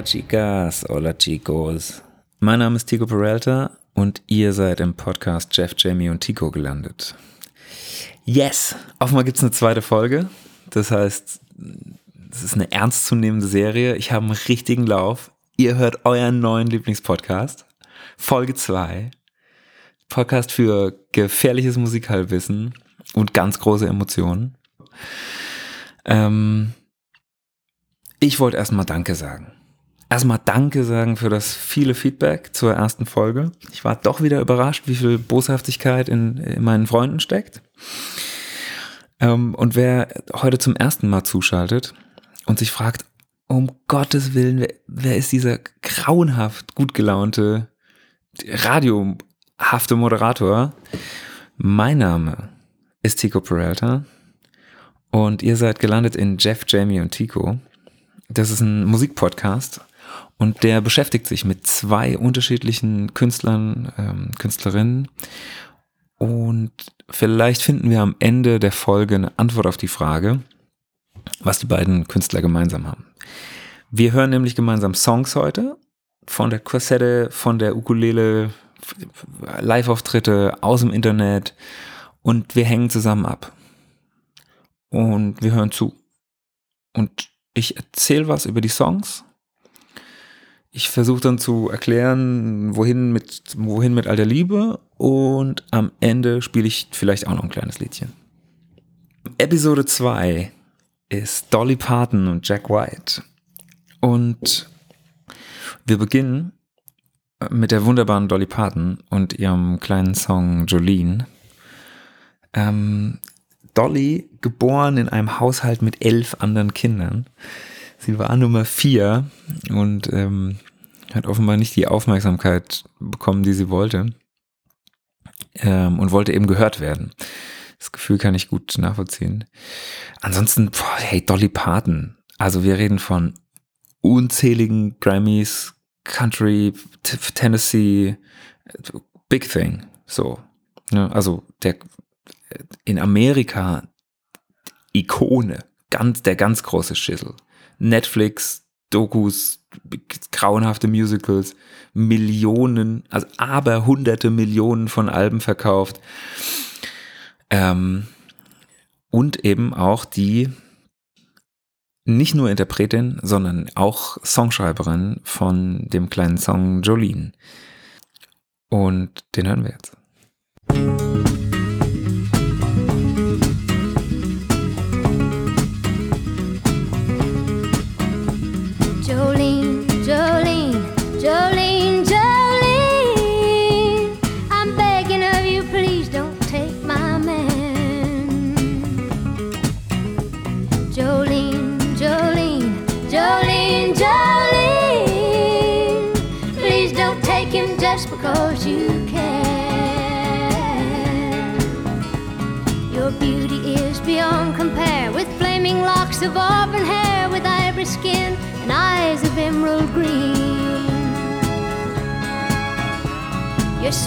Hola chicas, hola chicos. Mein Name ist Tico Peralta und ihr seid im Podcast Jeff, Jamie und Tico gelandet. Yes! Offenbar gibt es eine zweite Folge. Das heißt, es ist eine ernstzunehmende Serie. Ich habe einen richtigen Lauf. Ihr hört euren neuen Lieblingspodcast. Folge 2. Podcast für gefährliches Musikhalbwissen und ganz große Emotionen. Ähm, ich wollte erstmal Danke sagen erstmal Danke sagen für das viele Feedback zur ersten Folge. Ich war doch wieder überrascht, wie viel Boshaftigkeit in, in meinen Freunden steckt. Ähm, und wer heute zum ersten Mal zuschaltet und sich fragt, um Gottes Willen, wer, wer ist dieser grauenhaft gut gelaunte, radiohafte Moderator? Mein Name ist Tico Peralta und ihr seid gelandet in Jeff, Jamie und Tico. Das ist ein Musikpodcast und der beschäftigt sich mit zwei unterschiedlichen Künstlern, ähm, Künstlerinnen. Und vielleicht finden wir am Ende der Folge eine Antwort auf die Frage, was die beiden Künstler gemeinsam haben. Wir hören nämlich gemeinsam Songs heute von der Kassette, von der Ukulele, Live-Auftritte aus dem Internet und wir hängen zusammen ab. Und wir hören zu. Und ich erzähle was über die Songs ich versuche dann zu erklären, wohin mit, wohin mit all der Liebe und am Ende spiele ich vielleicht auch noch ein kleines Liedchen. Episode 2 ist Dolly Parton und Jack White. Und wir beginnen mit der wunderbaren Dolly Parton und ihrem kleinen Song Jolene. Ähm, Dolly, geboren in einem Haushalt mit elf anderen Kindern, Sie war Nummer vier und ähm, hat offenbar nicht die Aufmerksamkeit bekommen, die sie wollte. Ähm, und wollte eben gehört werden. Das Gefühl kann ich gut nachvollziehen. Ansonsten, boah, hey, Dolly Parton. Also wir reden von unzähligen Grammys, Country, Tennessee, Big Thing. So. Ne? Also der in Amerika Ikone, ganz, der ganz große Schissel. Netflix, Dokus, grauenhafte Musicals, Millionen, also aber hunderte Millionen von Alben verkauft. Ähm, und eben auch die nicht nur Interpretin, sondern auch Songschreiberin von dem kleinen Song Jolene. Und den hören wir jetzt.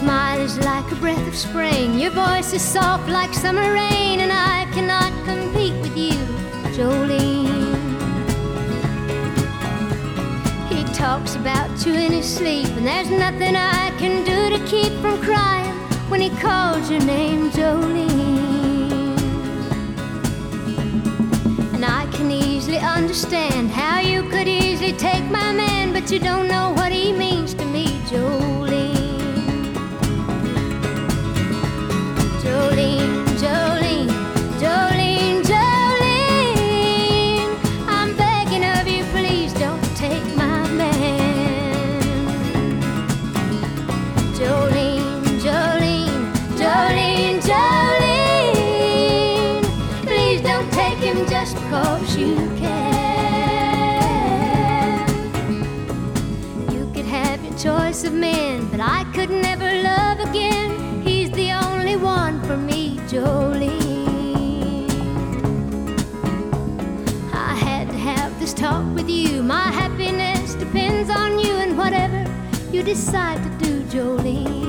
Smile is like a breath of spring, your voice is soft like summer rain, and I cannot compete with you, Jolene. He talks about you in his sleep, and there's nothing I can do to keep from crying when he calls your name, Jolene. And I can easily understand how you could easily take my man, but you don't know what he means to me, Jolene. Decide to do, Jolene.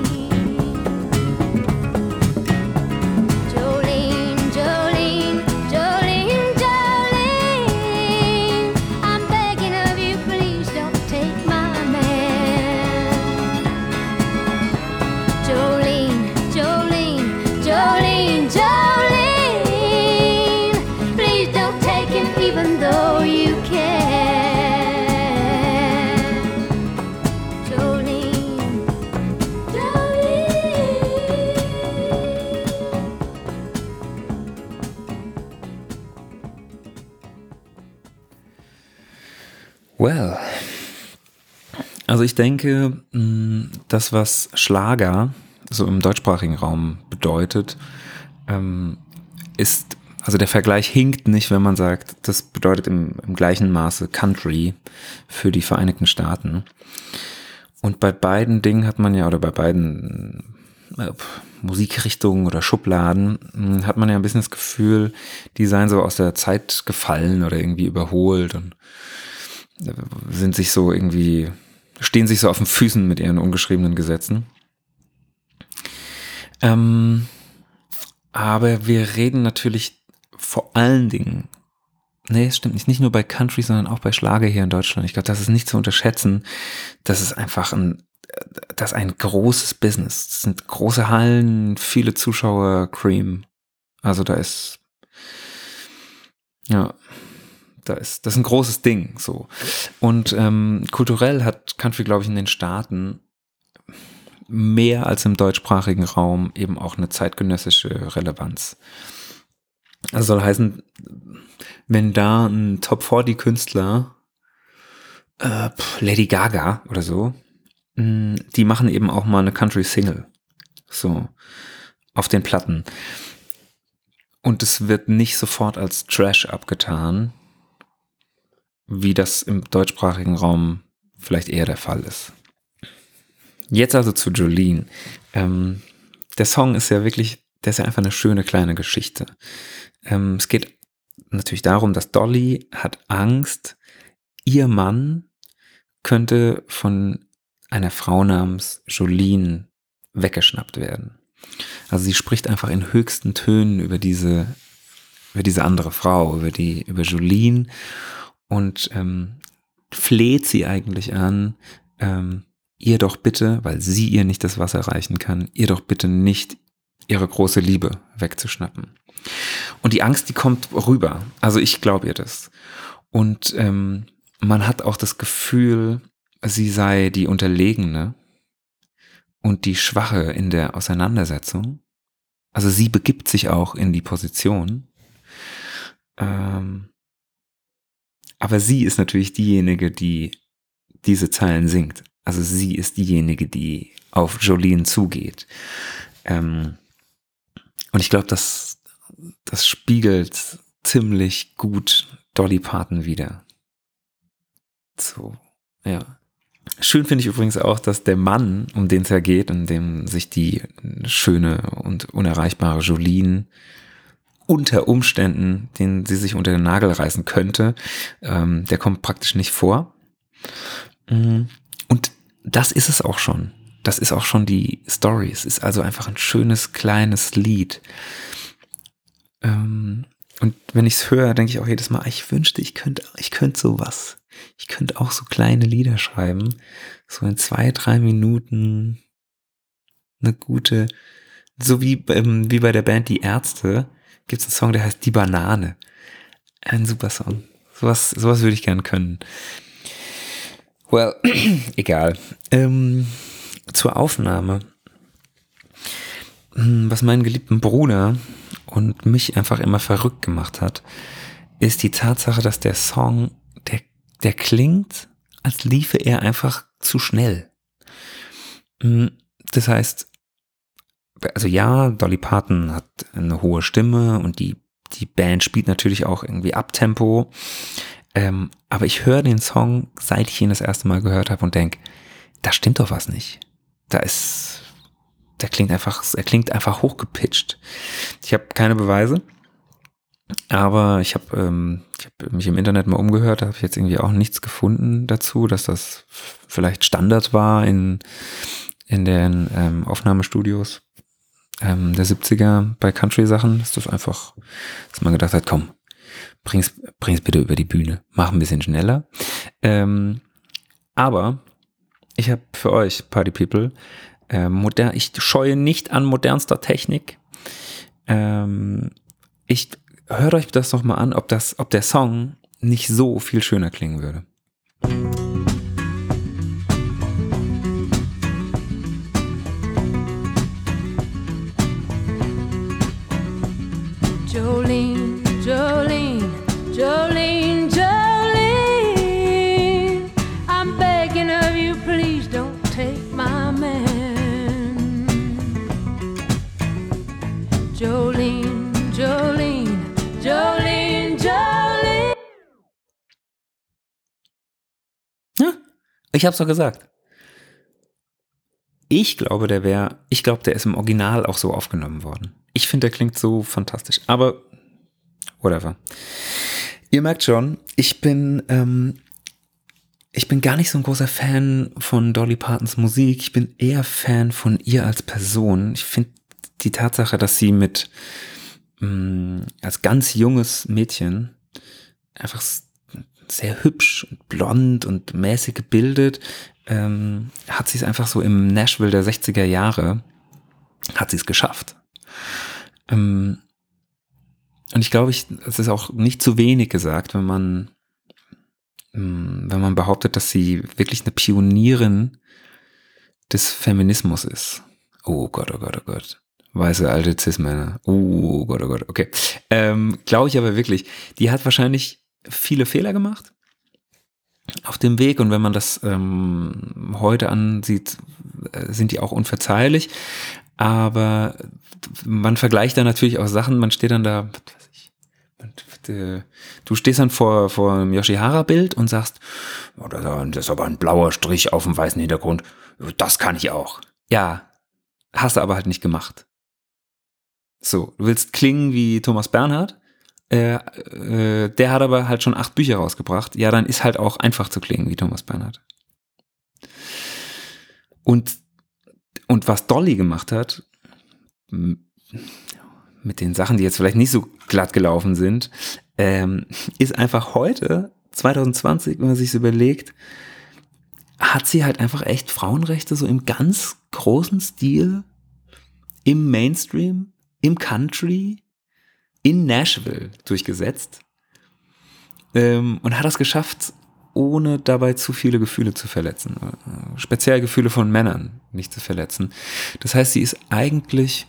Also ich denke, mh, das, was Schlager so im deutschsprachigen Raum bedeutet, ähm, ist, also der Vergleich hinkt nicht, wenn man sagt, das bedeutet im, im gleichen Maße Country für die Vereinigten Staaten. Und bei beiden Dingen hat man ja, oder bei beiden äh, Musikrichtungen oder Schubladen, mh, hat man ja ein bisschen das Gefühl, die seien so aus der Zeit gefallen oder irgendwie überholt und äh, sind sich so irgendwie, stehen sich so auf den Füßen mit ihren ungeschriebenen Gesetzen. Ähm, aber wir reden natürlich vor allen Dingen, nee, es stimmt nicht, nicht nur bei Country, sondern auch bei Schlager hier in Deutschland. Ich glaube, das ist nicht zu unterschätzen. Das ist einfach ein, das ist ein großes Business. Das sind große Hallen, viele Zuschauer, Cream. Also da ist, ja, da ist, das ist ein großes Ding, so. Und ähm, kulturell hat Country, glaube ich, in den Staaten mehr als im deutschsprachigen Raum eben auch eine zeitgenössische Relevanz. Das soll heißen, wenn da ein Top 40 Künstler, äh, Lady Gaga oder so, mh, die machen eben auch mal eine Country Single. So, auf den Platten. Und es wird nicht sofort als Trash abgetan, wie das im deutschsprachigen Raum vielleicht eher der Fall ist. Jetzt also zu Jolene. Ähm, der Song ist ja wirklich, der ist ja einfach eine schöne kleine Geschichte. Ähm, es geht natürlich darum, dass Dolly hat Angst, ihr Mann könnte von einer Frau namens Jolene weggeschnappt werden. Also sie spricht einfach in höchsten Tönen über diese, über diese andere Frau, über die, über Jolene und ähm, fleht sie eigentlich an, ähm, ihr doch bitte, weil sie ihr nicht das Wasser reichen kann, ihr doch bitte nicht ihre große Liebe wegzuschnappen. Und die Angst, die kommt rüber. Also ich glaube ihr das. Und ähm, man hat auch das Gefühl, sie sei die Unterlegene und die Schwache in der Auseinandersetzung. Also sie begibt sich auch in die Position. Ähm, aber sie ist natürlich diejenige, die diese Zeilen singt. Also sie ist diejenige, die auf Jolene zugeht. Ähm, und ich glaube, das, das spiegelt ziemlich gut Dolly Parton wieder. So, ja. Schön finde ich übrigens auch, dass der Mann, um den es ja geht, in dem sich die schöne und unerreichbare Jolene unter Umständen, den sie sich unter den Nagel reißen könnte, ähm, der kommt praktisch nicht vor. Mhm. Und das ist es auch schon. Das ist auch schon die Story. Es ist also einfach ein schönes, kleines Lied. Ähm, und wenn ich es höre, denke ich auch jedes Mal, ich wünschte, ich könnte, ich könnte sowas. Ich könnte auch so kleine Lieder schreiben. So in zwei, drei Minuten eine gute, so wie, ähm, wie bei der Band Die Ärzte, gibt es einen Song, der heißt Die Banane. Ein super Song. Sowas, sowas würde ich gern können. Well, egal. Ähm, zur Aufnahme. Hm, was meinen geliebten Bruder und mich einfach immer verrückt gemacht hat, ist die Tatsache, dass der Song, der, der klingt, als liefe er einfach zu schnell. Hm, das heißt, also ja, Dolly Parton hat eine hohe Stimme und die, die Band spielt natürlich auch irgendwie Abtempo. Ähm, aber ich höre den Song, seit ich ihn das erste Mal gehört habe und denke, da stimmt doch was nicht. Da ist, der klingt einfach, er klingt einfach hochgepitcht. Ich habe keine Beweise, aber ich habe ähm, ich hab mich im Internet mal umgehört, da habe ich jetzt irgendwie auch nichts gefunden dazu, dass das vielleicht Standard war in, in den ähm, Aufnahmestudios ähm, der 70er bei Country-Sachen, dass das einfach, dass man gedacht hat, komm, bring's, bring's bitte über die Bühne, mach ein bisschen schneller. Ähm, aber ich habe für euch, Party People, äh, modern, ich scheue nicht an modernster Technik. Ähm, ich hört euch das doch mal an, ob das, ob der Song nicht so viel schöner klingen würde. Ich hab's doch gesagt. Ich glaube, der wäre, ich glaube, der ist im Original auch so aufgenommen worden. Ich finde, der klingt so fantastisch. Aber, whatever. Ihr merkt schon, ich bin, ähm, ich bin gar nicht so ein großer Fan von Dolly Partons Musik. Ich bin eher Fan von ihr als Person. Ich finde die Tatsache, dass sie mit mh, mm, als ganz junges Mädchen einfach sehr hübsch und blond und mäßig gebildet, ähm, hat sie es einfach so im Nashville der 60er Jahre, hat sie es geschafft. Ähm, und ich glaube, es ist auch nicht zu wenig gesagt, wenn man, ähm, wenn man behauptet, dass sie wirklich eine Pionierin des Feminismus ist. Oh Gott, oh Gott, oh Gott. Weiße alte Cis-Männer. Oh Gott, oh Gott, okay. Ähm, glaube ich aber wirklich. Die hat wahrscheinlich viele Fehler gemacht auf dem Weg und wenn man das ähm, heute ansieht, äh, sind die auch unverzeihlich. Aber man vergleicht da natürlich auch Sachen, man steht dann da, was weiß ich, äh, du stehst dann vor, vor einem Yoshihara-Bild und sagst, oh, das ist aber ein blauer Strich auf dem weißen Hintergrund, das kann ich auch. Ja, hast du aber halt nicht gemacht. So, du willst klingen wie Thomas Bernhard, äh, äh, der hat aber halt schon acht Bücher rausgebracht. Ja, dann ist halt auch einfach zu klingen wie Thomas Bernhard. Und, und was Dolly gemacht hat, mit den Sachen, die jetzt vielleicht nicht so glatt gelaufen sind, ähm, ist einfach heute, 2020, wenn man sich überlegt, hat sie halt einfach echt Frauenrechte so im ganz großen Stil im Mainstream, im Country, in Nashville durchgesetzt ähm, und hat das geschafft, ohne dabei zu viele Gefühle zu verletzen. Äh, speziell Gefühle von Männern nicht zu verletzen. Das heißt, sie ist eigentlich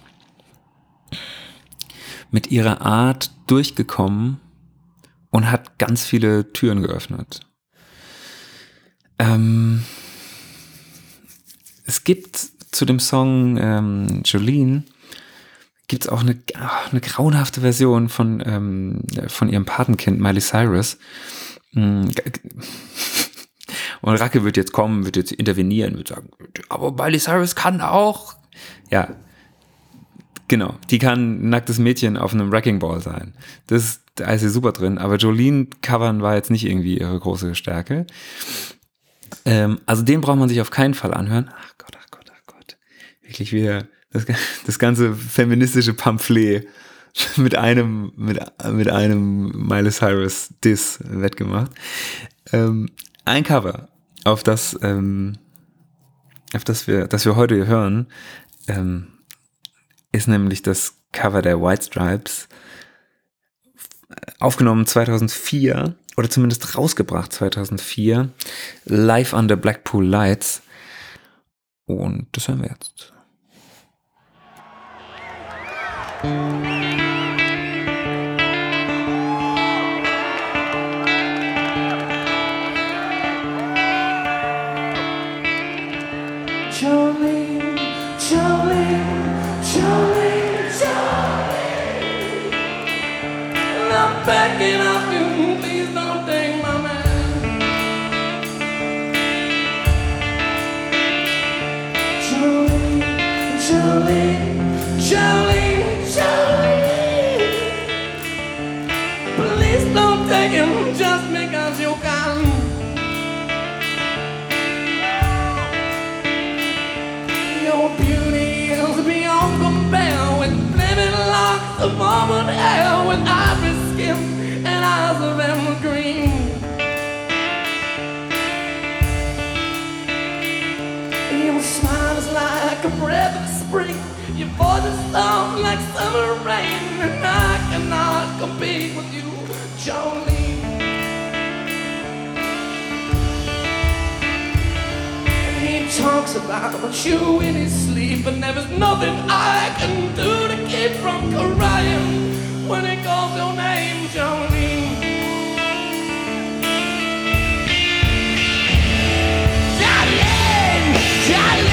mit ihrer Art durchgekommen und hat ganz viele Türen geöffnet. Ähm, es gibt zu dem Song ähm, Jolene gibt es auch eine, eine grauenhafte Version von, ähm, von ihrem Patenkind Miley Cyrus. Mm, und Racke wird jetzt kommen, wird jetzt intervenieren, wird sagen, aber Miley Cyrus kann auch. Ja, genau. Die kann ein nacktes Mädchen auf einem Wrecking Ball sein. Das da ist sie super drin. Aber Jolene covern war jetzt nicht irgendwie ihre große Stärke. Ähm, also den braucht man sich auf keinen Fall anhören. Ach Gott, ach Gott, ach Gott. Wirklich wieder das, das ganze feministische Pamphlet mit einem, mit, mit einem Miley Cyrus Diss wettgemacht. Ähm, ein Cover, auf das, ähm, auf das wir, das wir heute hören, ähm, ist nämlich das Cover der White Stripes, aufgenommen 2004 oder zumindest rausgebracht 2004, live under Blackpool Lights. Und das hören wir jetzt. Jolene, Him just because you can. Your beauty is beyond compare with flaming locks of almond hair, with ivory skin and eyes of emerald green. Your smile is like a breath of spring. Your voice is soft like summer rain, and I cannot compete with you, Jolene. And he talks about you in his sleep, and there is nothing I can do to keep from crying when he calls your name, Jolene. Jolene, Jolene,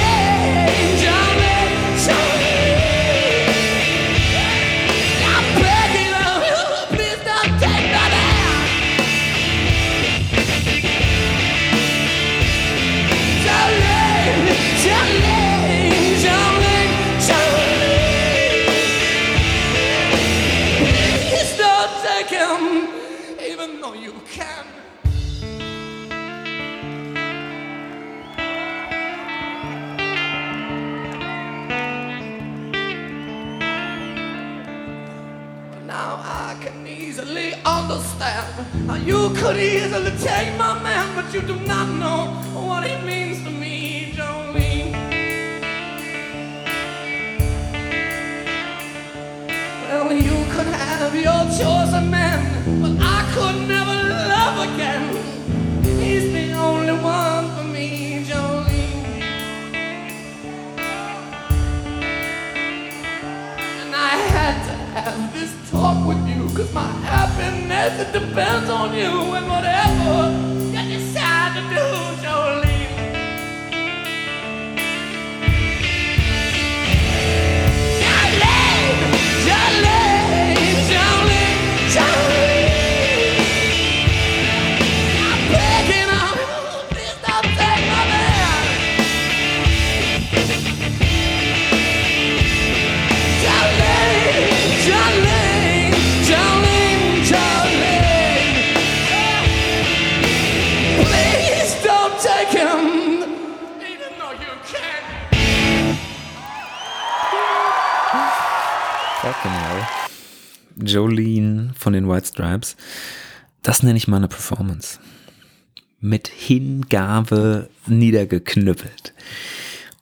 happiness it depends on you and whatever Fucking hell. Jolene von den White Stripes. Das nenne ich mal eine Performance. Mit Hingabe niedergeknüppelt.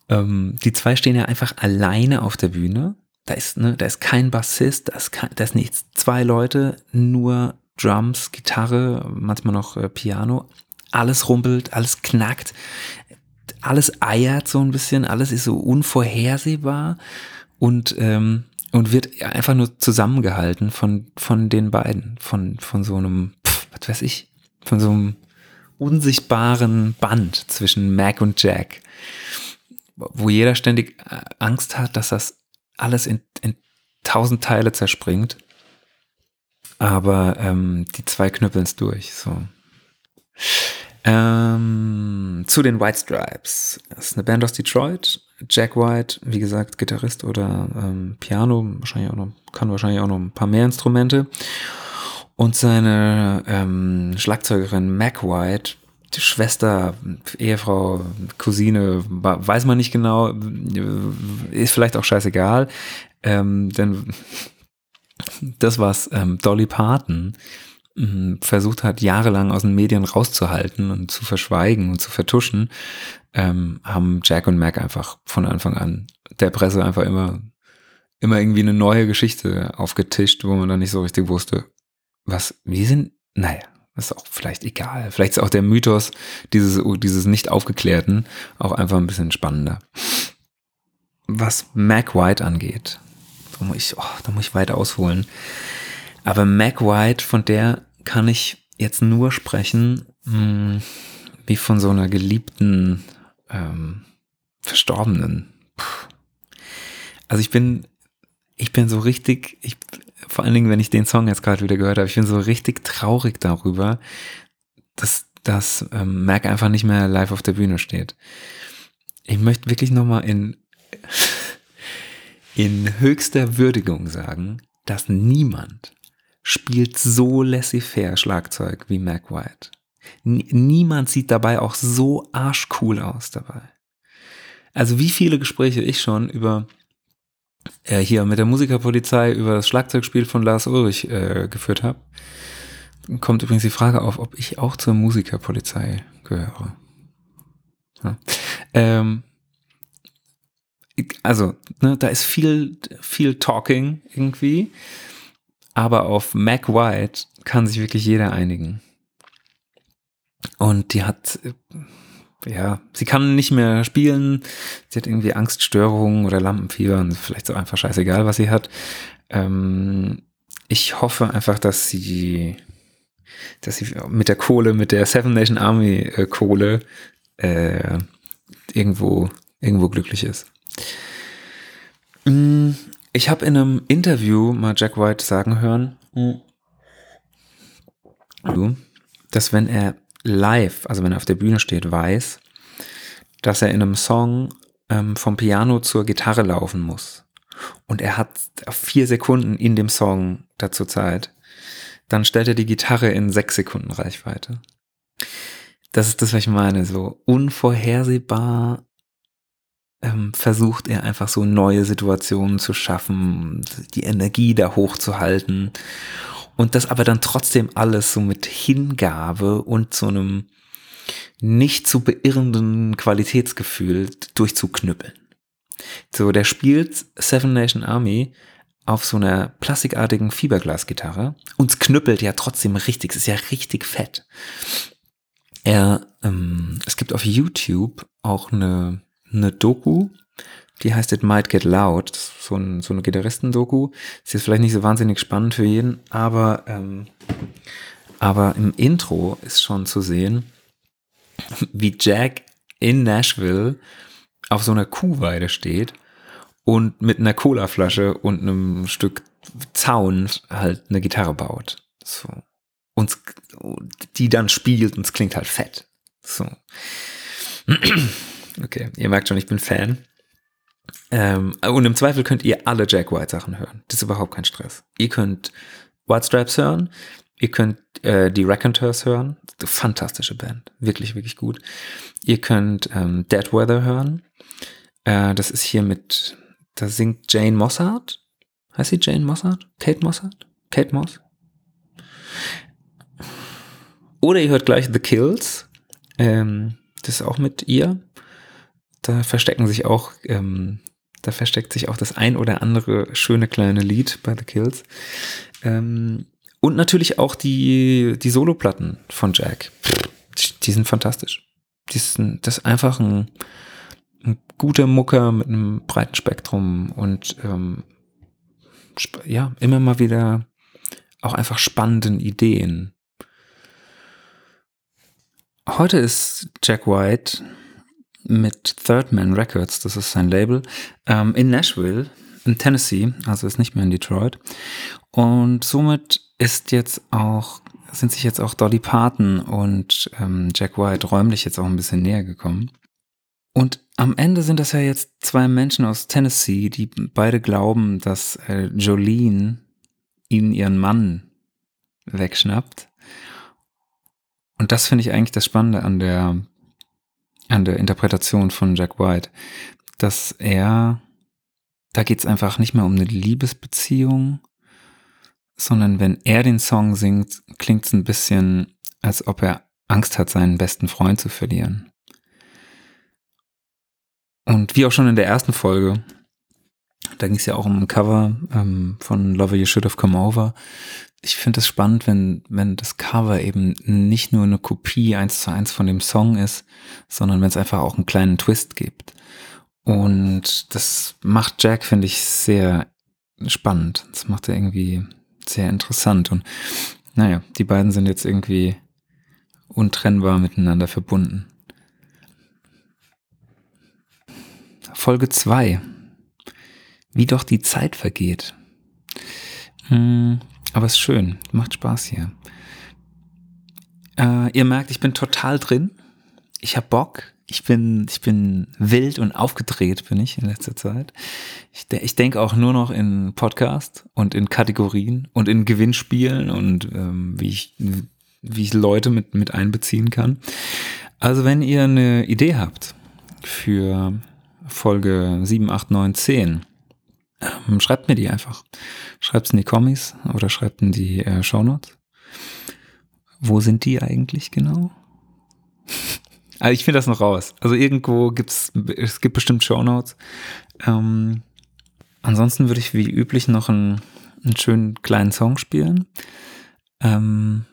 Ähm, die zwei stehen ja einfach alleine auf der Bühne. Da ist, ne, da ist kein Bassist, da ist, kein, da ist nichts. Zwei Leute, nur Drums, Gitarre, manchmal noch äh, Piano. Alles rumpelt, alles knackt, alles eiert so ein bisschen, alles ist so unvorhersehbar und, ähm, und wird einfach nur zusammengehalten von, von den beiden, von, von so einem, pff, was weiß ich, von so einem unsichtbaren Band zwischen Mac und Jack, wo jeder ständig äh, Angst hat, dass das alles in, in tausend Teile zerspringt. Aber ähm, die zwei knüppeln es durch. So. Ähm, zu den White Stripes. Das ist eine Band aus Detroit. Jack White, wie gesagt, Gitarrist oder ähm, Piano, wahrscheinlich auch noch, kann wahrscheinlich auch noch ein paar mehr Instrumente. Und seine ähm, Schlagzeugerin Mac White, Schwester, Ehefrau, Cousine, weiß man nicht genau, ist vielleicht auch scheißegal. Ähm, denn das, was ähm, Dolly Parton versucht hat, jahrelang aus den Medien rauszuhalten und zu verschweigen und zu vertuschen, ähm, haben Jack und Mac einfach von Anfang an der Presse einfach immer, immer irgendwie eine neue Geschichte aufgetischt, wo man dann nicht so richtig wusste, was, wie sind, naja, ist auch vielleicht egal. Vielleicht ist auch der Mythos dieses, dieses nicht aufgeklärten auch einfach ein bisschen spannender. Was Mac White angeht, da muss ich, oh, da muss ich weit ausholen. Aber Mac White, von der kann ich jetzt nur sprechen, mh, wie von so einer geliebten, ähm, Verstorbenen. Puh. Also ich bin, ich bin so richtig, ich, vor allen Dingen, wenn ich den Song jetzt gerade wieder gehört habe, ich bin so richtig traurig darüber, dass, dass ähm, Mac einfach nicht mehr live auf der Bühne steht. Ich möchte wirklich nochmal in, in höchster Würdigung sagen, dass niemand spielt so laissez-faire Schlagzeug wie Mac White. Niemand sieht dabei auch so arschcool aus dabei. Also wie viele Gespräche ich schon über äh, hier mit der Musikerpolizei über das Schlagzeugspiel von Lars Ulrich äh, geführt habe. Kommt übrigens die Frage auf, ob ich auch zur Musikerpolizei gehöre. Ja. Ähm, also, ne, da ist viel, viel Talking irgendwie, aber auf Mac White kann sich wirklich jeder einigen. Und die hat, äh, ja, sie kann nicht mehr spielen, sie hat irgendwie Angststörungen oder Lampenfieber und vielleicht so einfach scheißegal, was sie hat. Ähm, ich hoffe einfach, dass sie, dass sie mit der Kohle, mit der Seven Nation Army äh, Kohle äh, irgendwo, irgendwo glücklich ist. Ich habe in einem Interview mal Jack White sagen hören, dass wenn er live, also wenn er auf der Bühne steht, weiß, dass er in einem Song ähm, vom Piano zur Gitarre laufen muss und er hat vier Sekunden in dem Song dazu Zeit, dann stellt er die Gitarre in sechs Sekunden Reichweite. Das ist das, was ich meine. So unvorhersehbar ähm, versucht er einfach so neue Situationen zu schaffen, die Energie da hochzuhalten. Und das aber dann trotzdem alles so mit Hingabe und so einem nicht zu beirrenden Qualitätsgefühl durchzuknüppeln. So, der spielt Seven Nation Army auf so einer plastikartigen Fiberglasgitarre und knüppelt ja trotzdem richtig, es ist ja richtig fett. Er, ähm, es gibt auf YouTube auch eine, eine Doku, die heißt It Might Get Loud, so, ein, so eine Gitarristen-Doku. Ist jetzt vielleicht nicht so wahnsinnig spannend für jeden, aber, ähm, aber im Intro ist schon zu sehen, wie Jack in Nashville auf so einer Kuhweide steht und mit einer Colaflasche und einem Stück Zaun halt eine Gitarre baut. So. Und die dann spielt und es klingt halt fett. So. Okay, ihr merkt schon, ich bin Fan. Ähm, und im Zweifel könnt ihr alle Jack White Sachen hören. Das ist überhaupt kein Stress. Ihr könnt White Stripes hören, ihr könnt äh, die Raconteurs hören. Fantastische Band. Wirklich, wirklich gut. Ihr könnt ähm, Dead Weather hören. Äh, das ist hier mit, da singt Jane Mossart. Heißt sie Jane Mossart? Kate Mossart? Kate Moss? Oder ihr hört gleich The Kills. Ähm, das ist auch mit ihr. Da verstecken sich auch, ähm, da versteckt sich auch das ein oder andere schöne kleine Lied bei The Kills. Ähm, und natürlich auch die, die Soloplatten von Jack. Die sind fantastisch. Die sind, das ist einfach ein, ein guter Mucker mit einem breiten Spektrum und ähm, ja, immer mal wieder auch einfach spannenden Ideen. Heute ist Jack White mit Third Man Records, das ist sein Label, ähm, in Nashville, in Tennessee, also ist nicht mehr in Detroit. Und somit ist jetzt auch, sind sich jetzt auch Dolly Parton und ähm, Jack White räumlich jetzt auch ein bisschen näher gekommen. Und am Ende sind das ja jetzt zwei Menschen aus Tennessee, die beide glauben, dass äh, Jolene ihnen ihren Mann wegschnappt. Und das finde ich eigentlich das Spannende an der, an der Interpretation von Jack White, dass er, da geht es einfach nicht mehr um eine Liebesbeziehung, sondern wenn er den Song singt, klingt es ein bisschen, als ob er Angst hat, seinen besten Freund zu verlieren. Und wie auch schon in der ersten Folge, da ging es ja auch um ein Cover ähm, von Lover You Should Have Come Over. Ich finde es spannend, wenn, wenn das Cover eben nicht nur eine Kopie eins zu eins von dem Song ist, sondern wenn es einfach auch einen kleinen Twist gibt. Und das macht Jack, finde ich, sehr spannend. Das macht er irgendwie sehr interessant. Und naja, die beiden sind jetzt irgendwie untrennbar miteinander verbunden. Folge 2. Wie doch die Zeit vergeht. Hm, aber es ist schön, macht Spaß hier. Äh, ihr merkt, ich bin total drin. Ich habe Bock. Ich bin, ich bin wild und aufgedreht, bin ich in letzter Zeit. Ich, de ich denke auch nur noch in Podcast und in Kategorien und in Gewinnspielen und ähm, wie, ich, wie ich Leute mit, mit einbeziehen kann. Also wenn ihr eine Idee habt für Folge 7, 8, 9, 10, ähm, schreibt mir die einfach. Schreibt es in die Kommis oder schreibt in die äh, Shownotes. Wo sind die eigentlich genau? also ich finde das noch raus. Also irgendwo gibt's, es gibt bestimmt Shownotes. Ähm, ansonsten würde ich wie üblich noch einen, einen schönen kleinen Song spielen. Ähm,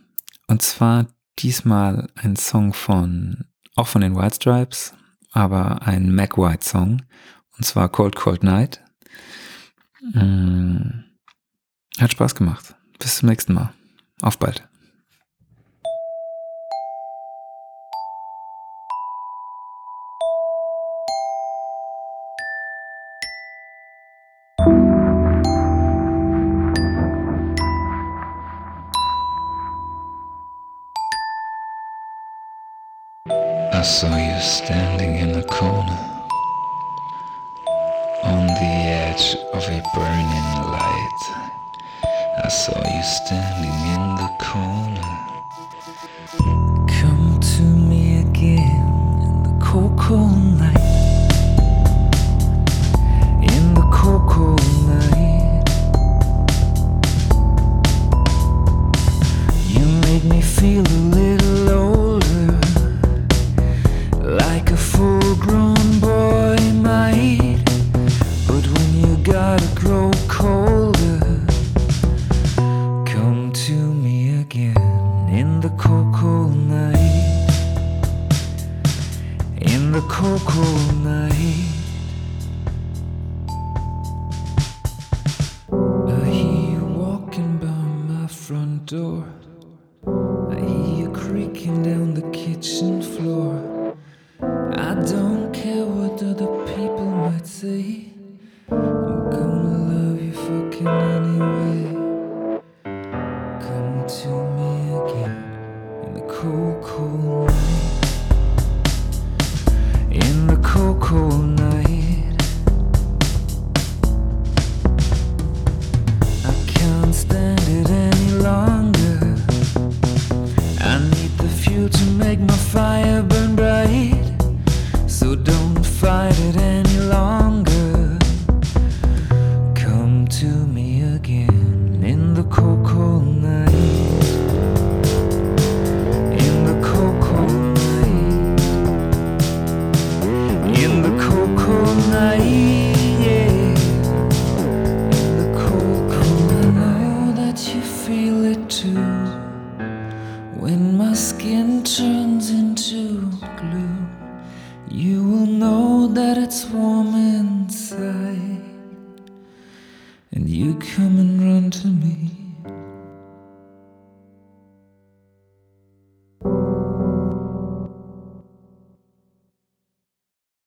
und zwar diesmal ein Song von, auch von den White Stripes, aber ein Mac White Song. Und zwar Cold Cold Night. Mm. Hat Spaß gemacht. Bis zum nächsten Mal. Auf bald. I saw you standing in the corner of a burning light. I saw you standing in the corner. Come to me again in the cold, cold night. In the cold, cold night. You make me feel a little older, like a full grown boy, my.